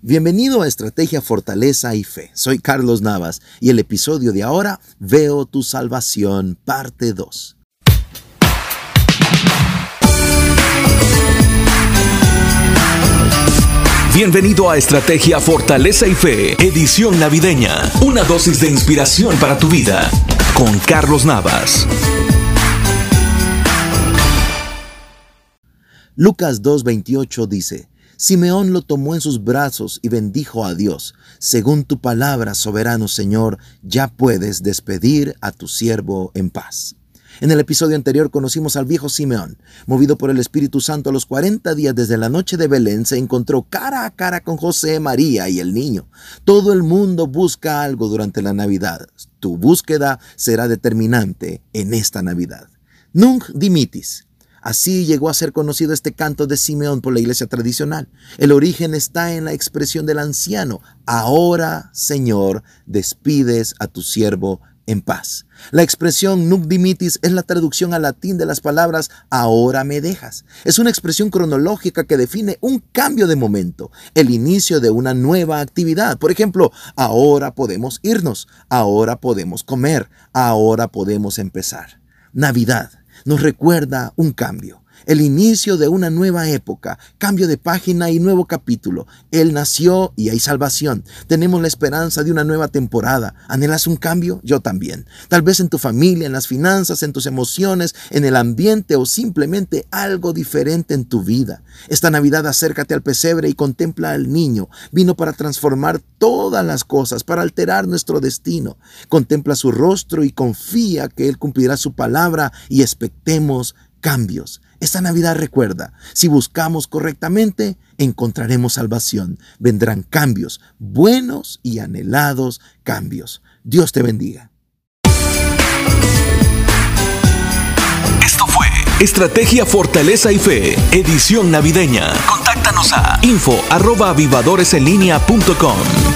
Bienvenido a Estrategia Fortaleza y Fe. Soy Carlos Navas y el episodio de ahora, Veo tu Salvación, parte 2. Bienvenido a Estrategia Fortaleza y Fe, edición navideña. Una dosis de inspiración para tu vida con Carlos Navas. Lucas 2.28 dice, Simeón lo tomó en sus brazos y bendijo a Dios. Según tu palabra, soberano Señor, ya puedes despedir a tu siervo en paz. En el episodio anterior conocimos al viejo Simeón. Movido por el Espíritu Santo a los 40 días desde la noche de Belén, se encontró cara a cara con José, María y el niño. Todo el mundo busca algo durante la Navidad. Tu búsqueda será determinante en esta Navidad. Nunc dimitis. Así llegó a ser conocido este canto de Simeón por la iglesia tradicional. El origen está en la expresión del anciano, ahora, Señor, despides a tu siervo en paz. La expresión nunc dimitis es la traducción al latín de las palabras ahora me dejas. Es una expresión cronológica que define un cambio de momento, el inicio de una nueva actividad. Por ejemplo, ahora podemos irnos, ahora podemos comer, ahora podemos empezar. Navidad nos recuerda un cambio, el inicio de una nueva época, cambio de página y nuevo capítulo. Él nació y hay salvación. Tenemos la esperanza de una nueva temporada. ¿Anhelas un cambio? Yo también. Tal vez en tu familia, en las finanzas, en tus emociones, en el ambiente o simplemente algo diferente en tu vida. Esta Navidad acércate al pesebre y contempla al niño. Vino para transformar todas las cosas, para alterar nuestro destino. Contempla su rostro y confía que Él cumplirá su palabra y expectemos cambios. Esta Navidad recuerda, si buscamos correctamente, encontraremos salvación. Vendrán cambios, buenos y anhelados cambios. Dios te bendiga. Esto fue Estrategia Fortaleza y Fe, edición navideña. Contáctanos a info arroba avivadoresenlinea.com.